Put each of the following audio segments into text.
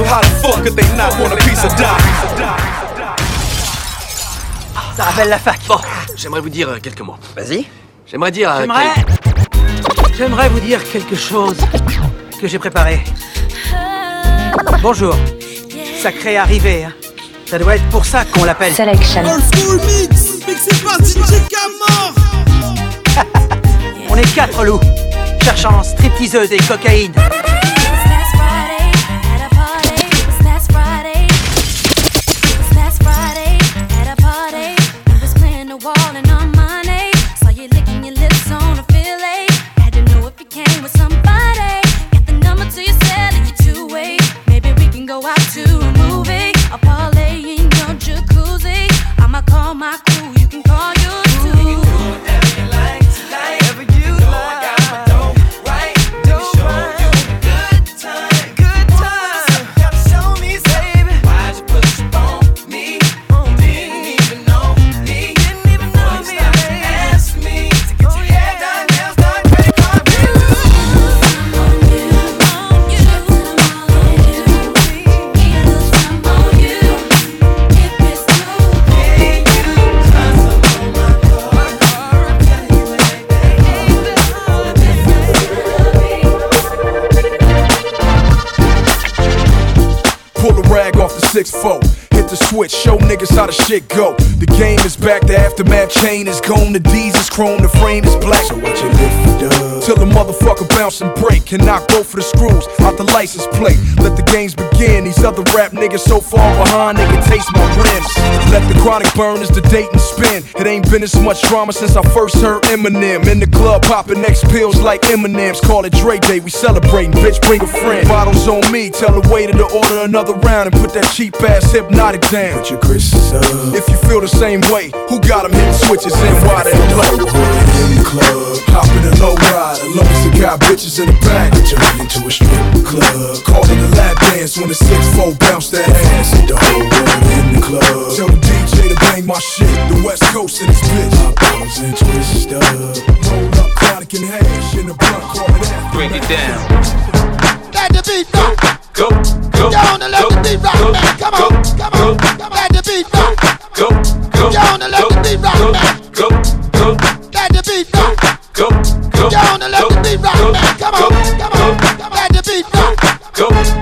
So how the fuck could they not want a piece of Doc? Ça rappelle la fac. Bon, j'aimerais vous dire euh, quelques mots. Vas-y. J'aimerais dire. euh, J'aimerais. quel- J'aimerais vous dire quelque chose que j'ai préparé. Bonjour. Sacré arrivé. hein. Ça doit être pour ça qu'on l'appelle. Selection. School Mix, mixé par DJ Camor. On est quatre loups, cherchant stripteaseuse et cocaïne. Rag off the 6-4. Hit the switch, show niggas how the shit go. The game is back, the aftermath chain is gone. The D's is chrome, the frame is black. So what you lift it up? Till the motherfucker bounce and break. Cannot go for the screws out the license plate. Let the games begin. These other rap niggas so far behind, they can taste my rims. Let the chronic burn as the date and spin. It ain't been as much drama since I first heard Eminem. In the club, popping X pills like M&M's. Call it Dre Day, we celebrating. Bitch, bring a friend. Bottles on me, tell the waiter to order another round and put that cheap ass Hpnotiq down. Put your Chris's up. If you feel the same way, who got them hitting switches and why they play? In the club, hop in a low rider. Long as it got bitches in the back, it turn into a strip club. Call it a lap dance when the 6-4 bounce that ass. Hit the whole world in the club. Tell the DJ to bang my shit. The West Coast in this bitch. My bottles and twist up. Roll up, chronic and hash in the blunt. Call it after. Break it down. Let the beat rock. Go, go, Yo, now let the beat rock, go. Come go, on, come go, on, come on. Let the beat rock. go, go, Yo, now let go, the beat rock, go, go, go, Let the beat rock. go, go, Yo, now let the beat rock, go, man. Come go, on, come on, come on. Let the beat rock. go, go,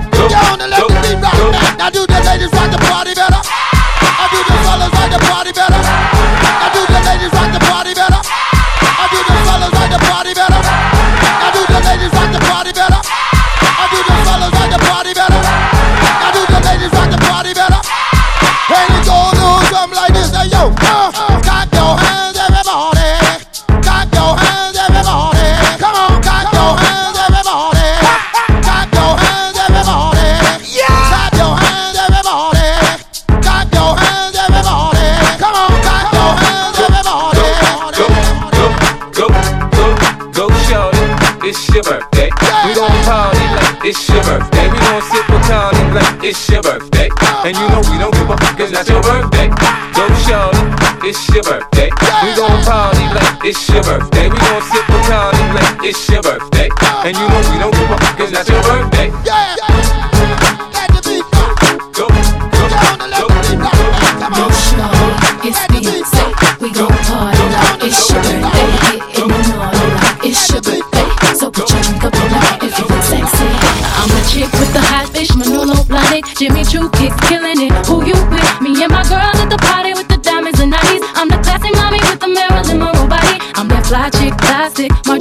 go, shorty. It's your birthday. We gon' party like it's your birthday. We gon' sip a tonic like it's your birthday. And you know we don't give a fuck, it's not your birthday. Go, shorty. It's your birthday. We gon' party like it's your birthday. We gon' sip a tonic like it's your birthday. And you know we don't give a fuck, it's not your birthday. Jimmy Choo kicks killing it. Who you with? Me and my girls at the party with the diamonds and nighties. I'm the classy mommy with the Marilyn Monroe body. I'm that fly chick, plastic, Marc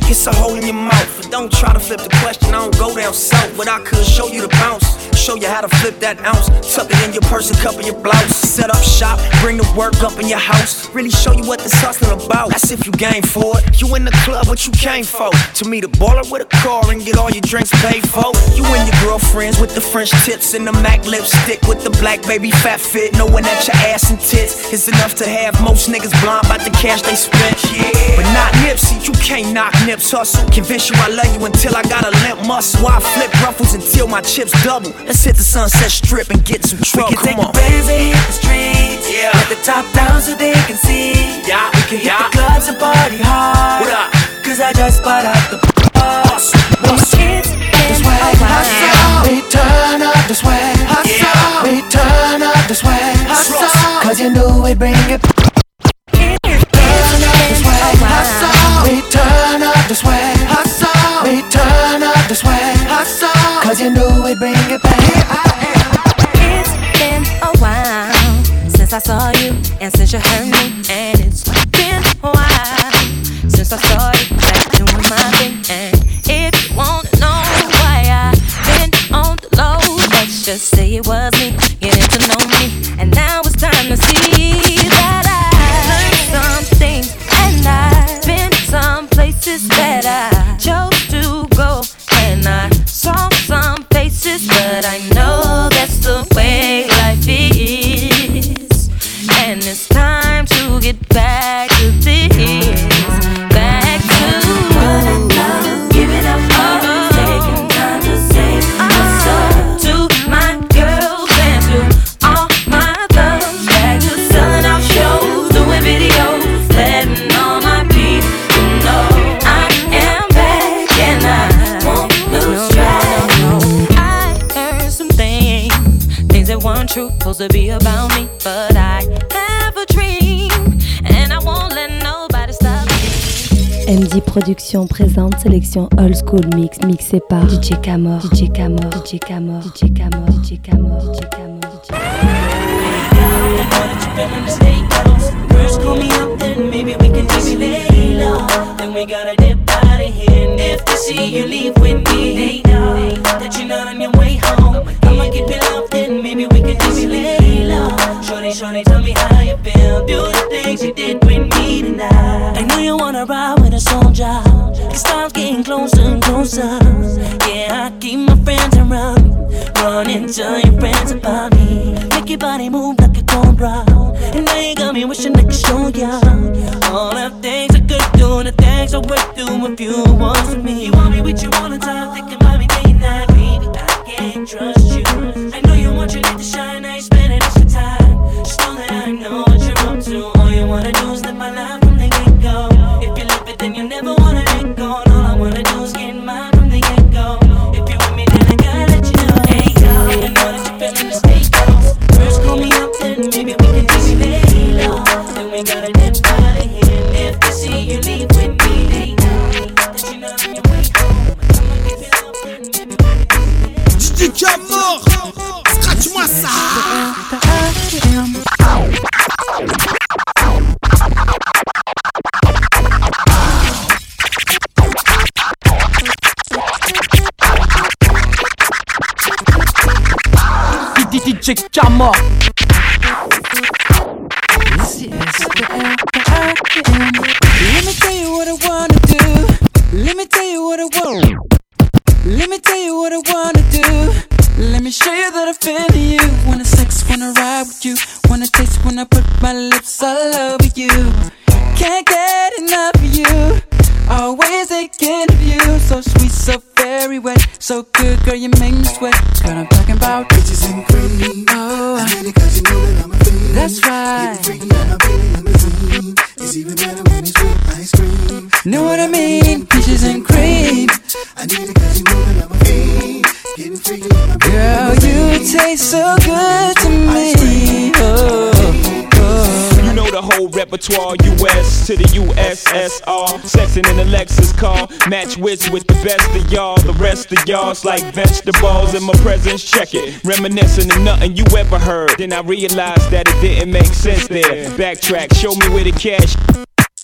think it's a hole in your mouth. But don't try to flip the question, I don't go down south. But I could show you the bounce, show you how to flip that ounce. Tuck it in your purse and cup your blouse. Set up shop, bring the work up in your house. Really show you what this hustling about. That's if you game for it. You in the club, what you came for. To meet a baller with a car and get all your drinks paid for. You and your girlfriends with the French tips and the MAC lipstick with the black baby fat fit. Knowing that your ass and tits is enough to have most niggas blind by the cash they spent. Yeah. But not Nipsey, you can't knock Nips hustle. Convince you I love you until I got a limp muscle. I flip ruffles until my chips double. Let's hit the sunset strip and get some trouble. We can take Come on. the bands and hit the streets. Yeah. Let the top down so they can see. Yeah, We can hit yeah. the clubs and party hard. What up? Cause I just bought out the boss. It's been a while. We turn up the swag. Yeah. We turn up the swag. Hustle. Cause you know we bring it. You know we bring it back. Here I am. It's been a while since I saw you and since you heard me, and it's been a while since I started back doing my thing. And if you wanna know why I've been on the low, let's just say it was me getting to know me, and now it's time to see that I learned some things, and I've been some places that I chose to go, and I saw faces, but I know Productions présente sélection Old School Mix mixée par DJ Camor, DJ Camor, DJ Camor, DJ Camor, DJ Camor, DJ call then maybe we can just lay low. Shorty, shorty, tell me how you feel. Do the things you did with me tonight. I know you wanna ride with a soldier. Cause time's getting closer and closer. Yeah, I keep my friends around me. Run and tell your friends about me. Make your body move like a cobra. And now you got me wishing I could show ya all the things I could do and the things I would do if you was with me. You want me with you all the time, thinking about me day and night, baby. I can't trust you. I know you light to shine, DJ Camor. Let me tell you what I wanna do. Let me tell you what I want. Let me tell you what I wanna do. Let me show you that I feel you. Wanna sex, wanna ride with you. Wanna taste when I put my lips all over you. Can't get enough of you. Always thinking of you. So sweet, so very wet. So good, girl, you make me sweat. Girl, I'm talking about bitches and cream. Oh, I need it 'cause you know that I'm a fiend. that's right. Know what I mean? Peaches and cream. I need it cause you know that I'm a fiend. Getting freaking out, Girl, you taste so good to me. Oh, oh. You know the whole repertoire. US to the USSR. Sexing in a Lexus car. Match wits with the best of y'all. The rest of y'all's like vegetables in my presence. Check it. Reminiscing of nothing you ever heard. Then I realized that it didn't make sense there. Backtrack. Show me where the cash.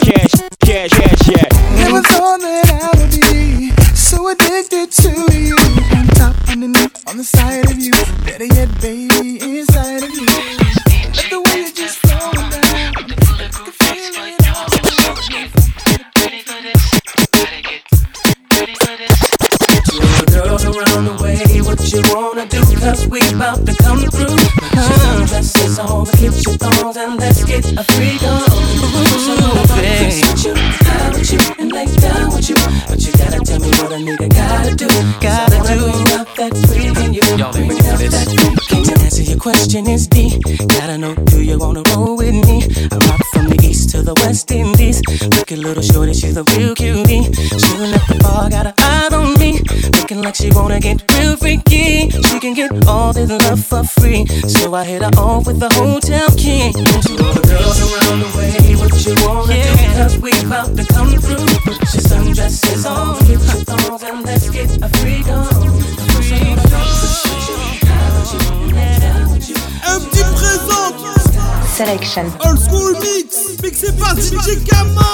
Cash, cash, cash, yeah. It was all that I would be. So addicted to you. On top, underneath, on the side of you. Better yet, baby, inside of you. But the way you about to come through. Huh? Dresses, all the cute thongs, and let's get a Shorty, she's a real cutie. She left the bar, got her eyes on me. Looking like she wanna get real freaky. She can get all this love for free. So I hit her off with the hotel key. Don't you all the girls around the way? What you wanna yeah. do? Cause we about to come through. Put your sundresses on, get your thongs, and let's get a freak on. Empty présente Selection Old School Mix Mixé par DJ Gamma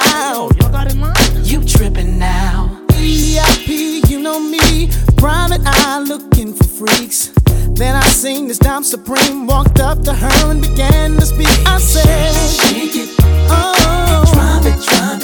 now. Oh, you got in line? You tripping now. VIP, you know me. Private eye looking for freaks. Then I seen this Dom supreme. Walked up to her and began to speak. I said, Shake it. Oh. Drop it, drop it.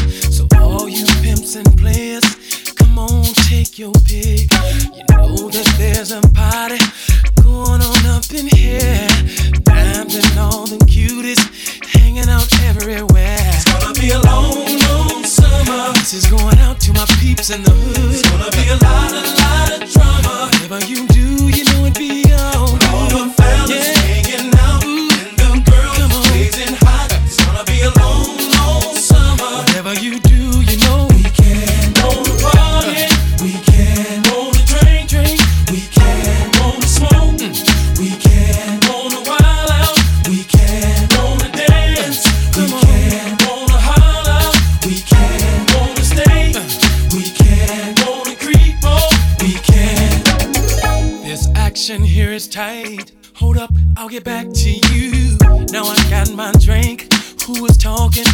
my drink. Who was talking?